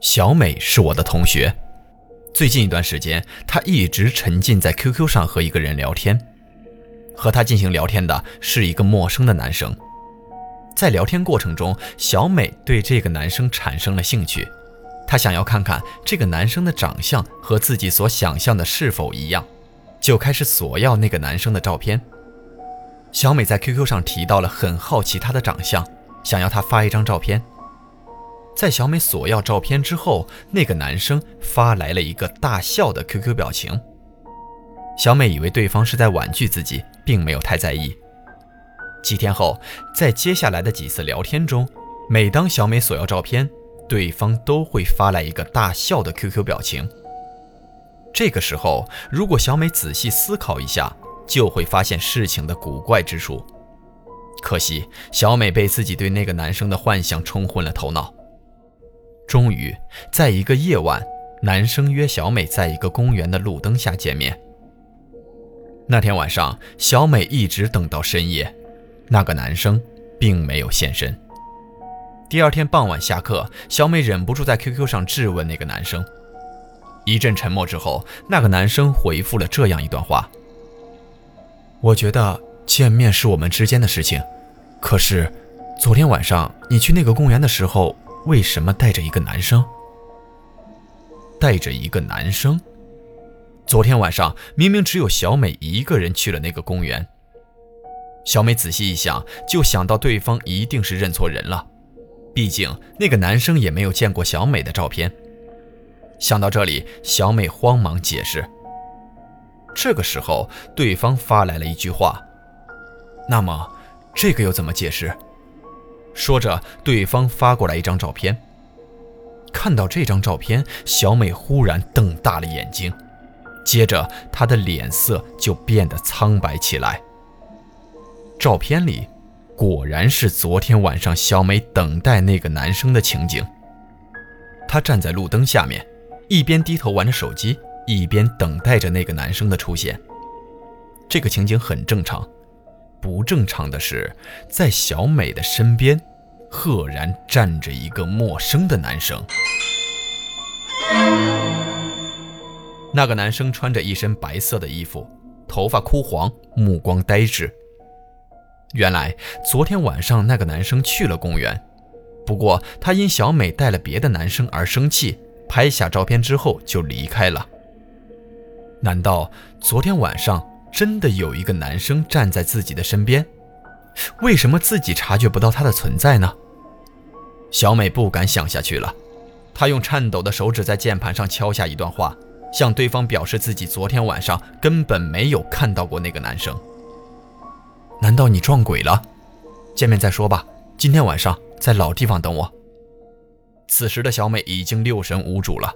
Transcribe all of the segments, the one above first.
小美是我的同学，最近一段时间，她一直沉浸在 QQ 上和一个人聊天。和她进行聊天的是一个陌生的男生。在聊天过程中，小美对这个男生产生了兴趣，她想要看看这个男生的长相和自己所想象的是否一样，就开始索要那个男生的照片。小美在 QQ 上提到了很好奇他的长相，想要他发一张照片。在小美索要照片之后，那个男生发来了一个大笑的 QQ 表情。小美以为对方是在婉拒自己，并没有太在意。几天后，在接下来的几次聊天中，每当小美索要照片，对方都会发来一个大笑的 QQ 表情。这个时候，如果小美仔细思考一下，就会发现事情的古怪之处。可惜，小美被自己对那个男生的幻想冲昏了头脑。终于，在一个夜晚，男生约小美在一个公园的路灯下见面。那天晚上，小美一直等到深夜，那个男生并没有现身。第二天傍晚下课，小美忍不住在 QQ 上质问那个男生。一阵沉默之后，那个男生回复了这样一段话：“我觉得见面是我们之间的事情，可是，昨天晚上你去那个公园的时候。”为什么带着一个男生？带着一个男生？昨天晚上明明只有小美一个人去了那个公园。小美仔细一想，就想到对方一定是认错人了，毕竟那个男生也没有见过小美的照片。想到这里，小美慌忙解释。这个时候，对方发来了一句话：“那么，这个又怎么解释？”说着，对方发过来一张照片。看到这张照片，小美忽然瞪大了眼睛，接着她的脸色就变得苍白起来。照片里果然是昨天晚上小美等待那个男生的情景。她站在路灯下面，一边低头玩着手机，一边等待着那个男生的出现。这个情景很正常。不正常的是，在小美的身边，赫然站着一个陌生的男生。那个男生穿着一身白色的衣服，头发枯黄，目光呆滞。原来昨天晚上那个男生去了公园，不过他因小美带了别的男生而生气，拍下照片之后就离开了。难道昨天晚上？真的有一个男生站在自己的身边，为什么自己察觉不到他的存在呢？小美不敢想下去了，她用颤抖的手指在键盘上敲下一段话，向对方表示自己昨天晚上根本没有看到过那个男生。难道你撞鬼了？见面再说吧，今天晚上在老地方等我。此时的小美已经六神无主了，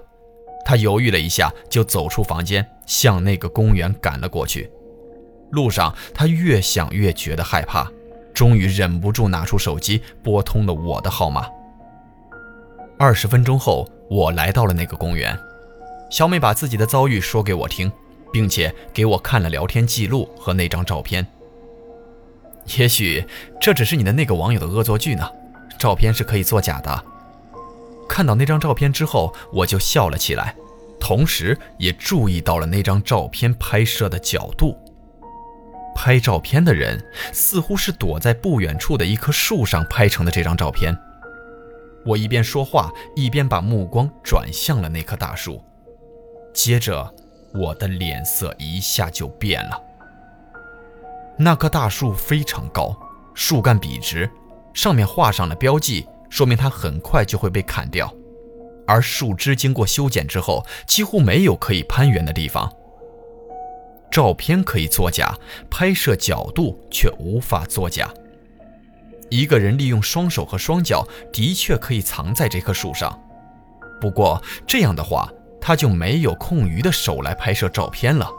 她犹豫了一下，就走出房间，向那个公园赶了过去。路上，他越想越觉得害怕，终于忍不住拿出手机拨通了我的号码。二十分钟后，我来到了那个公园。小美把自己的遭遇说给我听，并且给我看了聊天记录和那张照片。也许这只是你的那个网友的恶作剧呢，照片是可以作假的。看到那张照片之后，我就笑了起来，同时也注意到了那张照片拍摄的角度。拍照片的人似乎是躲在不远处的一棵树上拍成的这张照片。我一边说话，一边把目光转向了那棵大树，接着我的脸色一下就变了。那棵大树非常高，树干笔直，上面画上了标记，说明它很快就会被砍掉，而树枝经过修剪之后，几乎没有可以攀援的地方。照片可以作假，拍摄角度却无法作假。一个人利用双手和双脚，的确可以藏在这棵树上。不过这样的话，他就没有空余的手来拍摄照片了。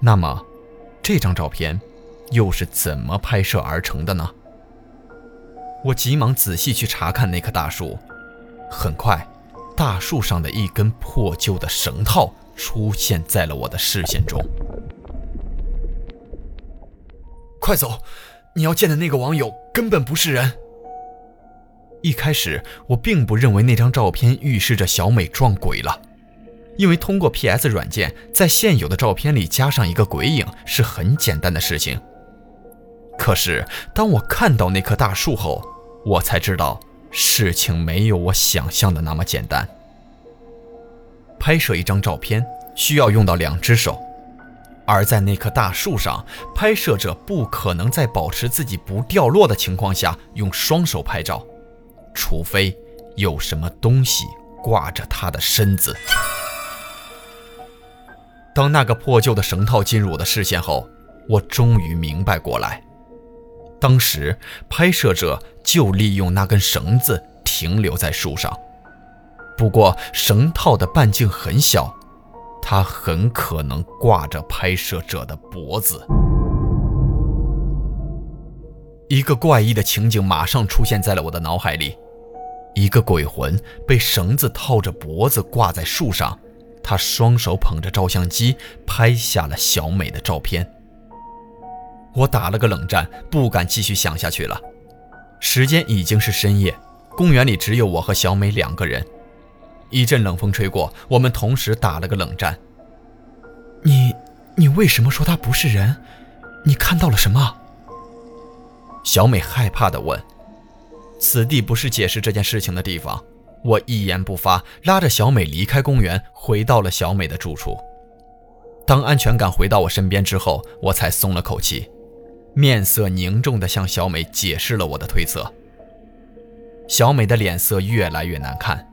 那么，这张照片又是怎么拍摄而成的呢？我急忙仔细去查看那棵大树，很快，大树上的一根破旧的绳套出现在了我的视线中。快走！你要见的那个网友根本不是人。一开始我并不认为那张照片预示着小美撞鬼了，因为通过 PS 软件在现有的照片里加上一个鬼影是很简单的事情。可是当我看到那棵大树后，我才知道事情没有我想象的那么简单。拍摄一张照片需要用到两只手。而在那棵大树上，拍摄者不可能在保持自己不掉落的情况下用双手拍照，除非有什么东西挂着他的身子。当那个破旧的绳套进入我的视线后，我终于明白过来，当时拍摄者就利用那根绳子停留在树上，不过绳套的半径很小。他很可能挂着拍摄者的脖子。一个怪异的情景马上出现在了我的脑海里：一个鬼魂被绳子套着脖子挂在树上，他双手捧着照相机拍下了小美的照片。我打了个冷战，不敢继续想下去了。时间已经是深夜，公园里只有我和小美两个人。一阵冷风吹过，我们同时打了个冷战。你，你为什么说他不是人？你看到了什么？小美害怕地问。此地不是解释这件事情的地方。我一言不发，拉着小美离开公园，回到了小美的住处。当安全感回到我身边之后，我才松了口气，面色凝重地向小美解释了我的推测。小美的脸色越来越难看。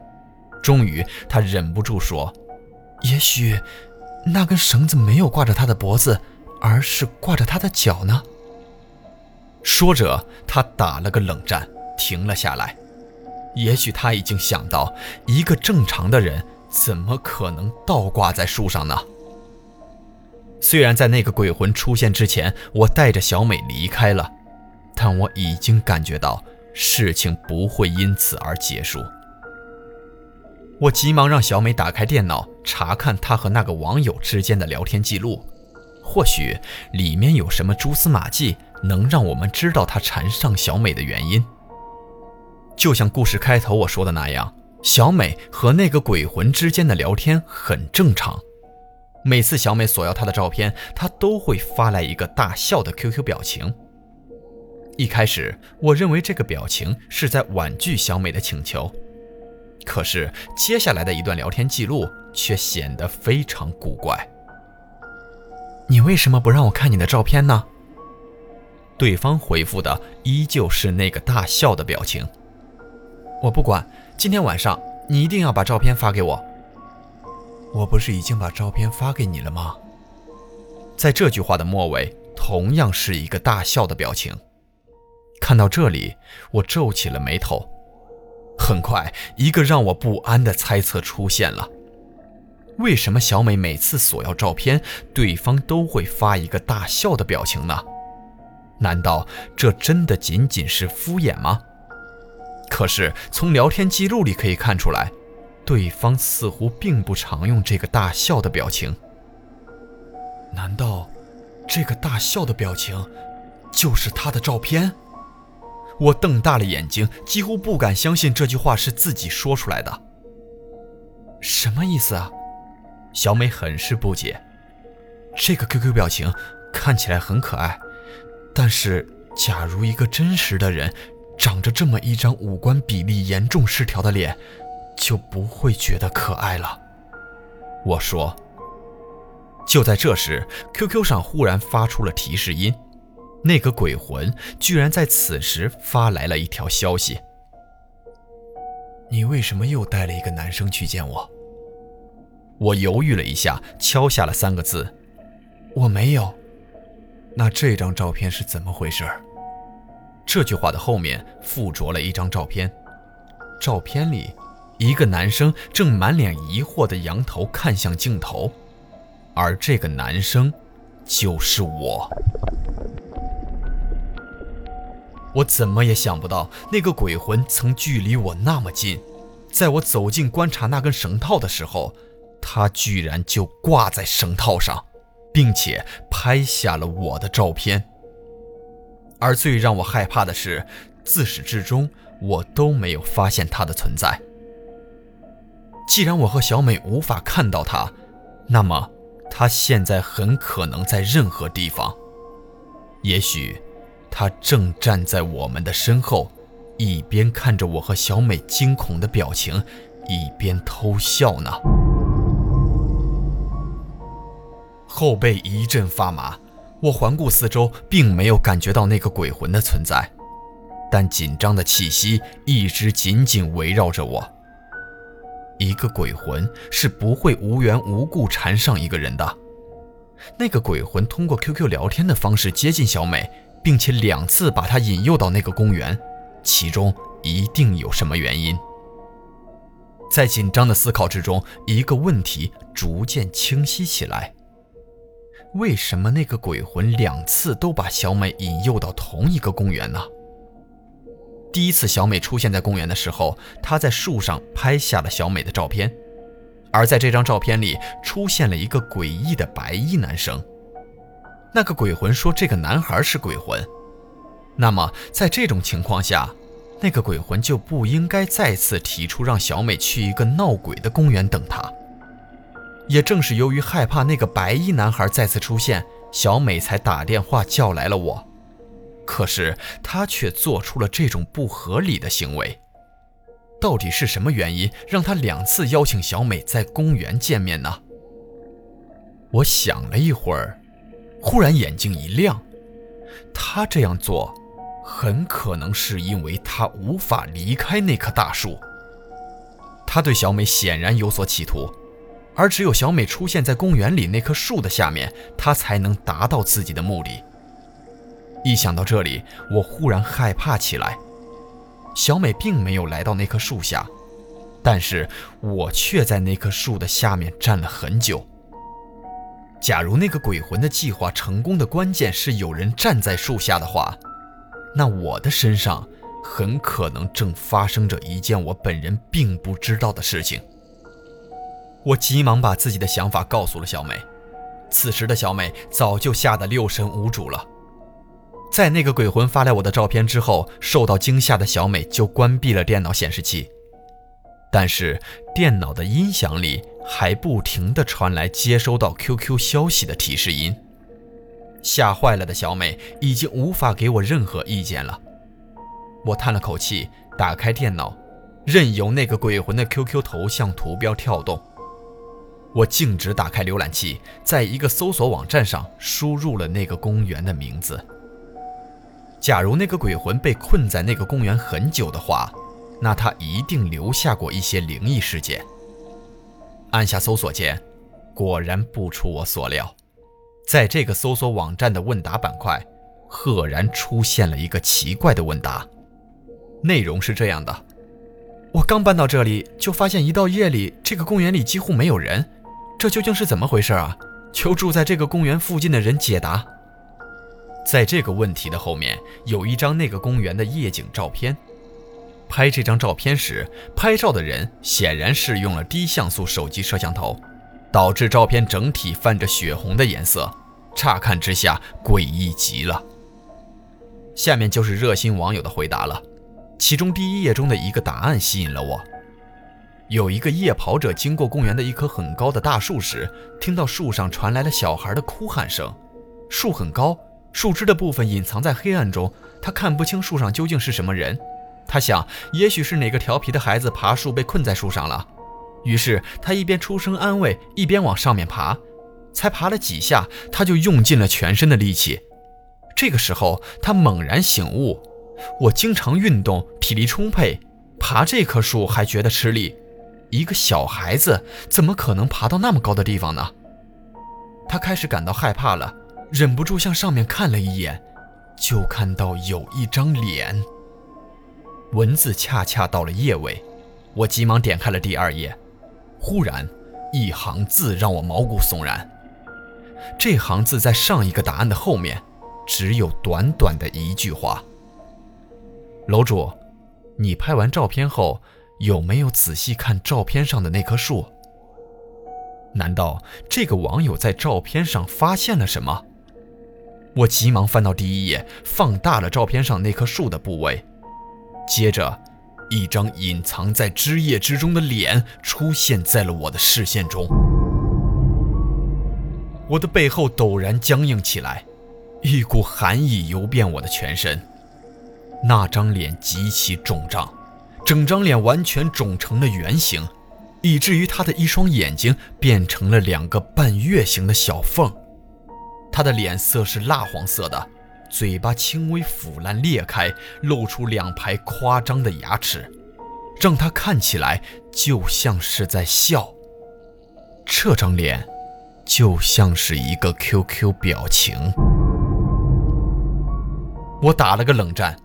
终于，他忍不住说：“也许，那根绳子没有挂着他的脖子，而是挂着他的脚呢。”说着，他打了个冷战，停了下来。也许他已经想到，一个正常的人怎么可能倒挂在树上呢？虽然在那个鬼魂出现之前，我带着小美离开了，但我已经感觉到事情不会因此而结束。我急忙让小美打开电脑，查看她和那个网友之间的聊天记录，或许里面有什么蛛丝马迹，能让我们知道他缠上小美的原因。就像故事开头我说的那样，小美和那个鬼魂之间的聊天很正常。每次小美索要他的照片，他都会发来一个大笑的 QQ 表情。一开始，我认为这个表情是在婉拒小美的请求。可是接下来的一段聊天记录却显得非常古怪。你为什么不让我看你的照片呢？对方回复的依旧是那个大笑的表情。我不管，今天晚上你一定要把照片发给我。我不是已经把照片发给你了吗？在这句话的末尾，同样是一个大笑的表情。看到这里，我皱起了眉头。很快，一个让我不安的猜测出现了：为什么小美每次索要照片，对方都会发一个大笑的表情呢？难道这真的仅仅是敷衍吗？可是从聊天记录里可以看出来，对方似乎并不常用这个大笑的表情。难道这个大笑的表情就是他的照片？我瞪大了眼睛，几乎不敢相信这句话是自己说出来的。什么意思啊？小美很是不解。这个 QQ 表情看起来很可爱，但是假如一个真实的人长着这么一张五官比例严重失调的脸，就不会觉得可爱了。我说。就在这时，QQ 上忽然发出了提示音。那个鬼魂居然在此时发来了一条消息：“你为什么又带了一个男生去见我？”我犹豫了一下，敲下了三个字：“我没有。那这张照片是怎么回事？这句话的后面附着了一张照片，照片里，一个男生正满脸疑惑地仰头看向镜头，而这个男生，就是我。我怎么也想不到，那个鬼魂曾距离我那么近，在我走近观察那根绳套的时候，他居然就挂在绳套上。并且拍下了我的照片。而最让我害怕的是，自始至终我都没有发现他的存在。既然我和小美无法看到他，那么他现在很可能在任何地方。也许他正站在我们的身后，一边看着我和小美惊恐的表情，一边偷笑呢。后背一阵发麻，我环顾四周，并没有感觉到那个鬼魂的存在，但紧张的气息一直紧紧围绕着我。一个鬼魂是不会无缘无故缠上一个人的。那个鬼魂通过 QQ 聊天的方式接近小美，并且两次把她引诱到那个公园，其中一定有什么原因。在紧张的思考之中，一个问题逐渐清晰起来。为什么那个鬼魂两次都把小美引诱到同一个公园呢？第一次小美出现在公园的时候，他在树上拍下了小美的照片，而在这张照片里出现了一个诡异的白衣男生。那个鬼魂说这个男孩是鬼魂，那么在这种情况下，那个鬼魂就不应该再次提出让小美去一个闹鬼的公园等他。也正是由于害怕那个白衣男孩再次出现，小美才打电话叫来了我。可是他却做出了这种不合理的行为。到底是什么原因让他两次邀请小美在公园见面呢？我想了一会儿，忽然眼睛一亮。他这样做，很可能是因为他无法离开那棵大树。他对小美显然有所企图。而只有小美出现在公园里那棵树的下面，他才能达到自己的目的。一想到这里，我忽然害怕起来。小美并没有来到那棵树下，但是我却在那棵树的下面站了很久。假如那个鬼魂的计划成功的关键是有人站在树下的话，那我的身上很可能正发生着一件我本人并不知道的事情。我急忙把自己的想法告诉了小美，此时的小美早就吓得六神无主了。在那个鬼魂发来我的照片之后，受到惊吓的小美就关闭了电脑显示器，但是电脑的音响里还不停地传来接收到 QQ 消息的提示音。吓坏了的小美已经无法给我任何意见了。我叹了口气，打开电脑，任由那个鬼魂的 QQ 头像图标跳动。我径直打开浏览器，在一个搜索网站上输入了那个公园的名字。假如那个鬼魂被困在那个公园很久的话，那他一定留下过一些灵异事件。按下搜索键，果然不出我所料，在这个搜索网站的问答板块，赫然出现了一个奇怪的问答，内容是这样的：我刚搬到这里，就发现一到夜里，这个公园里几乎没有人。这究竟是怎么回事啊？求住在这个公园附近的人解答。在这个问题的后面有一张那个公园的夜景照片。拍这张照片时，拍照的人显然是用了低像素手机摄像头，导致照片整体泛着血红的颜色，乍看之下诡异极了。下面就是热心网友的回答了，其中第一页中的一个答案吸引了我。有一个夜跑者经过公园的一棵很高的大树时，听到树上传来了小孩的哭喊声。树很高，树枝的部分隐藏在黑暗中，他看不清树上究竟是什么人。他想，也许是哪个调皮的孩子爬树被困在树上了。于是他一边出声安慰，一边往上面爬。才爬了几下，他就用尽了全身的力气。这个时候，他猛然醒悟：我经常运动，体力充沛，爬这棵树还觉得吃力。一个小孩子怎么可能爬到那么高的地方呢？他开始感到害怕了，忍不住向上面看了一眼，就看到有一张脸。文字恰恰到了页尾，我急忙点开了第二页，忽然，一行字让我毛骨悚然。这行字在上一个答案的后面，只有短短的一句话：“楼主，你拍完照片后有没有仔细看照片上的那棵树？难道这个网友在照片上发现了什么？”我急忙翻到第一页，放大了照片上那棵树的部位。接着，一张隐藏在枝叶之中的脸出现在了我的视线中。我的背后陡然僵硬起来，一股寒意游遍我的全身。那张脸极其肿胀，整张脸完全肿成了圆形，以至于他的一双眼睛变成了两个半月形的小缝。他的脸色是蜡黄色的。嘴巴轻微腐烂裂开，露出两排夸张的牙齿，让他看起来就像是在笑。这张脸就像是一个 QQ 表情。我打了个冷战，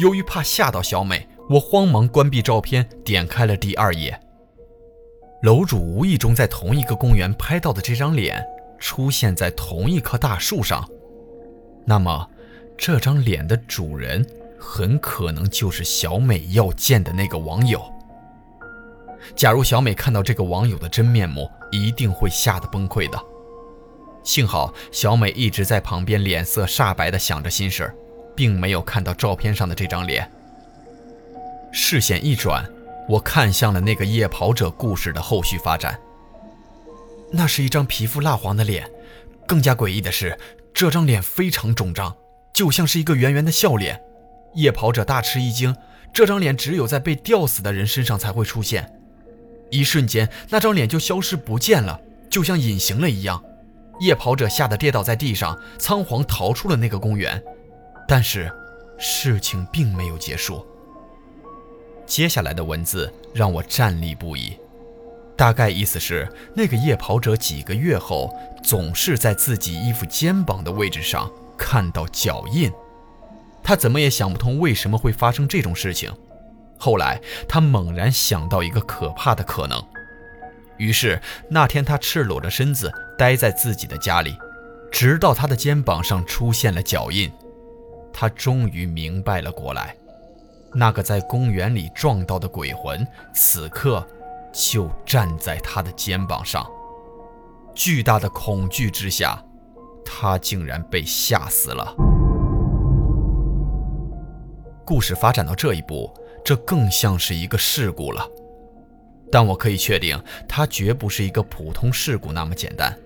由于怕吓到小美，我慌忙关闭照片，点开了第二页。楼主无意中在同一个公园拍到的这张脸，出现在同一棵大树上，那么。这张脸的主人很可能就是小美要见的那个网友。假如小美看到这个网友的真面目，一定会吓得崩溃的。幸好小美一直在旁边，脸色煞白的想着心事，并没有看到照片上的这张脸。视线一转，我看向了那个夜跑者故事的后续发展。那是一张皮肤蜡黄的脸，更加诡异的是，这张脸非常肿胀。就像是一个圆圆的笑脸，夜跑者大吃一惊，这张脸只有在被吊死的人身上才会出现。一瞬间，那张脸就消失不见了，就像隐形了一样。夜跑者吓得跌倒在地上，仓皇逃出了那个公园。但是，事情并没有结束。接下来的文字让我站立不已，大概意思是，那个夜跑者几个月后总是在自己衣服肩膀的位置上。看到脚印，他怎么也想不通为什么会发生这种事情。后来，他猛然想到一个可怕的可能，于是那天他赤裸着身子待在自己的家里，直到他的肩膀上出现了脚印，他终于明白了过来：那个在公园里撞到的鬼魂，此刻就站在他的肩膀上。巨大的恐惧之下。他竟然被吓死了。故事发展到这一步，这更像是一个事故了。但我可以确定，它绝不是一个普通事故那么简单，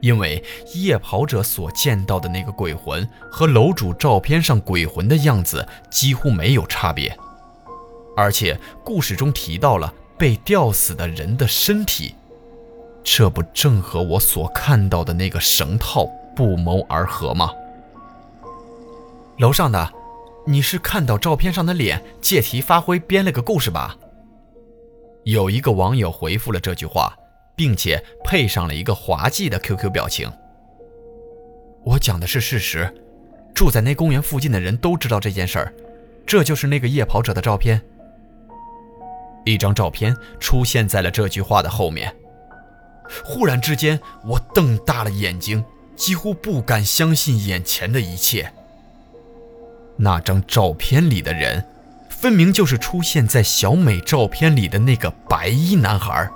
因为夜跑者所见到的那个鬼魂和楼主照片上鬼魂的样子几乎没有差别，而且故事中提到了被吊死的人的身体。这不正和我所看到的那个绳套不谋而合吗？楼上的，你是看到照片上的脸，借题发挥编了个故事吧？有一个网友回复了这句话，并且配上了一个滑稽的 QQ 表情。我讲的是事实，住在那公园附近的人都知道这件事儿，这就是那个夜跑者的照片。一张照片出现在了这句话的后面。忽然之间，我瞪大了眼睛，几乎不敢相信眼前的一切。那张照片里的人，分明就是出现在小美照片里的那个白衣男孩，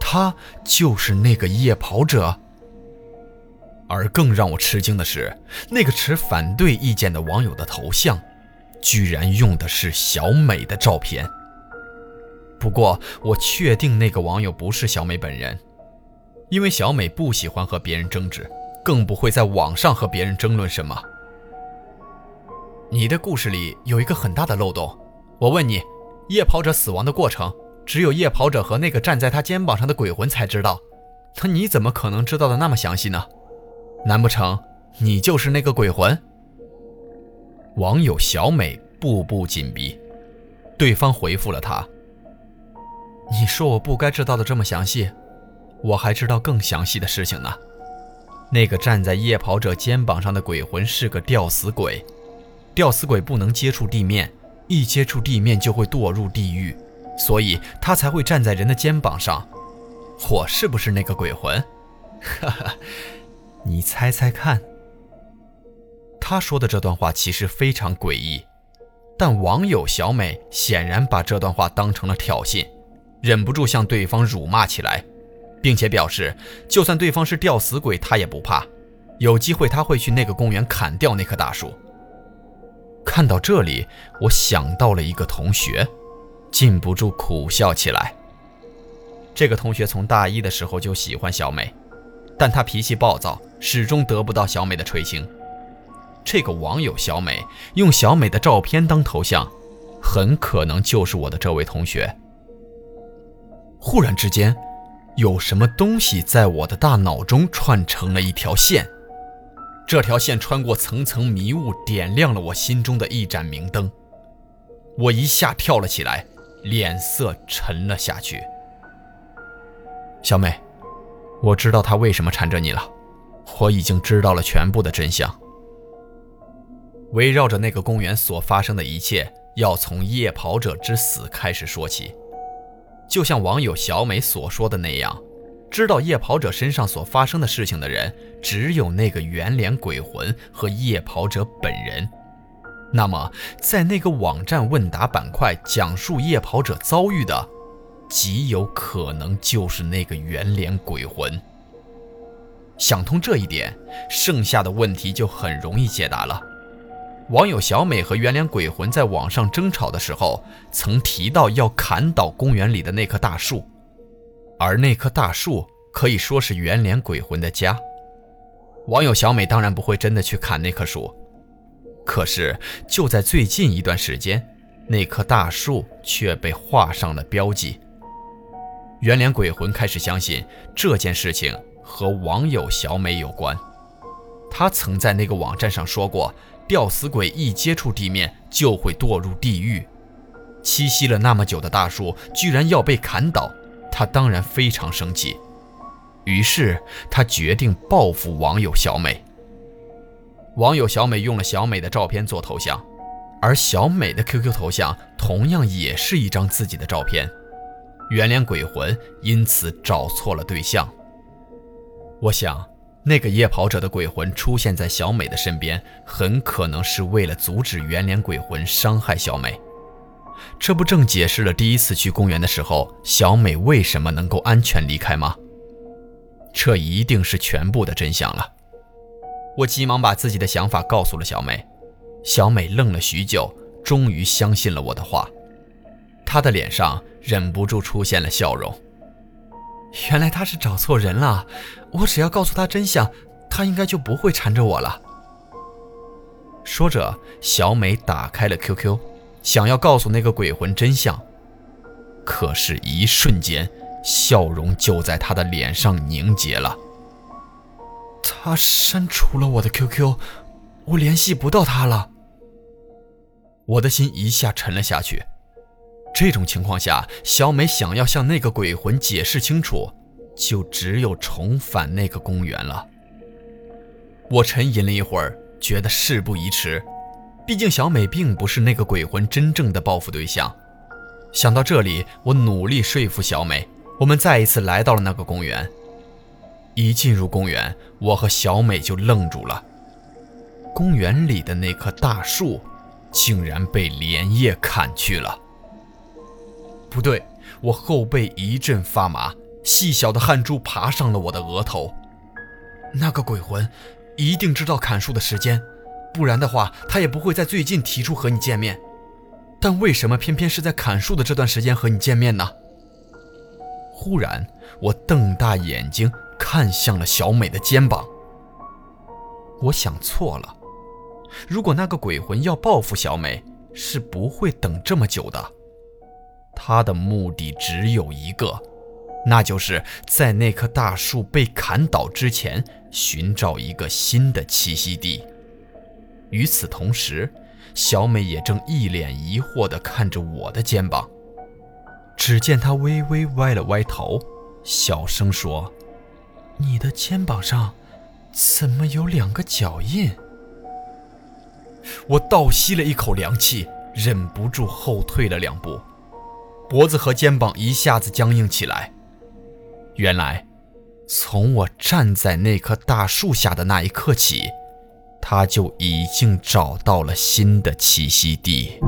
他就是那个夜跑者。而更让我吃惊的是，那个持反对意见的网友的头像，居然用的是小美的照片。不过，我确定那个网友不是小美本人。因为小美不喜欢和别人争执，更不会在网上和别人争论什么。你的故事里有一个很大的漏洞，我问你，夜跑者死亡的过程，只有夜跑者和那个站在他肩膀上的鬼魂才知道，那你怎么可能知道的那么详细呢？难不成你就是那个鬼魂？网友小美步步紧逼，对方回复了他：“你说我不该知道的这么详细。”我还知道更详细的事情呢。那个站在夜跑者肩膀上的鬼魂是个吊死鬼，吊死鬼不能接触地面，一接触地面就会堕入地狱，所以他才会站在人的肩膀上。我是不是那个鬼魂？哈哈，你猜猜看。他说的这段话其实非常诡异，但网友小美显然把这段话当成了挑衅，忍不住向对方辱骂起来。并且表示，就算对方是吊死鬼，他也不怕。有机会他会去那个公园砍掉那棵大树。看到这里，我想到了一个同学，禁不住苦笑起来。这个同学从大一的时候就喜欢小美，但他脾气暴躁，始终得不到小美的垂青。这个网友小美用小美的照片当头像，很可能就是我的这位同学。忽然之间。有什么东西在我的大脑中串成了一条线，这条线穿过层层迷雾，点亮了我心中的一盏明灯。我一下跳了起来，脸色沉了下去。小美，我知道他为什么缠着你了，我已经知道了全部的真相。围绕着那个公园所发生的一切，要从夜跑者之死开始说起。就像网友小美所说的那样，知道夜跑者身上所发生的事情的人，只有那个圆脸鬼魂和夜跑者本人。那么，在那个网站问答板块讲述夜跑者遭遇的，极有可能就是那个圆脸鬼魂。想通这一点，剩下的问题就很容易解答了。网友小美和圆脸鬼魂在网上争吵的时候，曾提到要砍倒公园里的那棵大树，而那棵大树可以说是圆脸鬼魂的家。网友小美当然不会真的去砍那棵树，可是就在最近一段时间，那棵大树却被画上了标记。圆脸鬼魂开始相信这件事情和网友小美有关，他曾在那个网站上说过。吊死鬼一接触地面就会堕入地狱，栖息了那么久的大树居然要被砍倒，他当然非常生气。于是他决定报复网友小美。网友小美用了小美的照片做头像，而小美的 QQ 头像同样也是一张自己的照片，圆脸鬼魂因此找错了对象。我想。那个夜跑者的鬼魂出现在小美的身边，很可能是为了阻止圆脸鬼魂伤害小美。这不正解释了第一次去公园的时候，小美为什么能够安全离开吗？这一定是全部的真相了。我急忙把自己的想法告诉了小美，小美愣了许久，终于相信了我的话。她的脸上忍不住出现了笑容。原来他是找错人了，我只要告诉他真相，他应该就不会缠着我了。说着，小美打开了 QQ，想要告诉那个鬼魂真相，可是，一瞬间，笑容就在他的脸上凝结了。他删除了我的 QQ，我联系不到他了。我的心一下沉了下去。这种情况下，小美想要向那个鬼魂解释清楚，就只有重返那个公园了。我沉吟了一会儿，觉得事不宜迟，毕竟小美并不是那个鬼魂真正的报复对象。想到这里，我努力说服小美，我们再一次来到了那个公园。一进入公园，我和小美就愣住了，公园里的那棵大树，竟然被连夜砍去了。不对，我后背一阵发麻，细小的汗珠爬上了我的额头。那个鬼魂一定知道砍树的时间，不然的话，他也不会在最近提出和你见面。但为什么偏偏是在砍树的这段时间和你见面呢？忽然，我瞪大眼睛看向了小美的肩膀。我想错了，如果那个鬼魂要报复小美，是不会等这么久的。他的目的只有一个，那就是在那棵大树被砍倒之前寻找一个新的栖息地。与此同时，小美也正一脸疑惑地看着我的肩膀。只见她微微歪了歪头，小声说：“你的肩膀上怎么有两个脚印？我倒吸了一口凉气，忍不住后退了两步，脖子和肩膀一下子僵硬起来。原来，从我站在那棵大树下的那一刻起，他就已经找到了新的栖息地。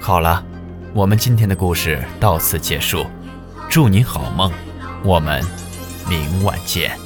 好了，我们今天的故事到此结束，祝你好梦，我们明晚见。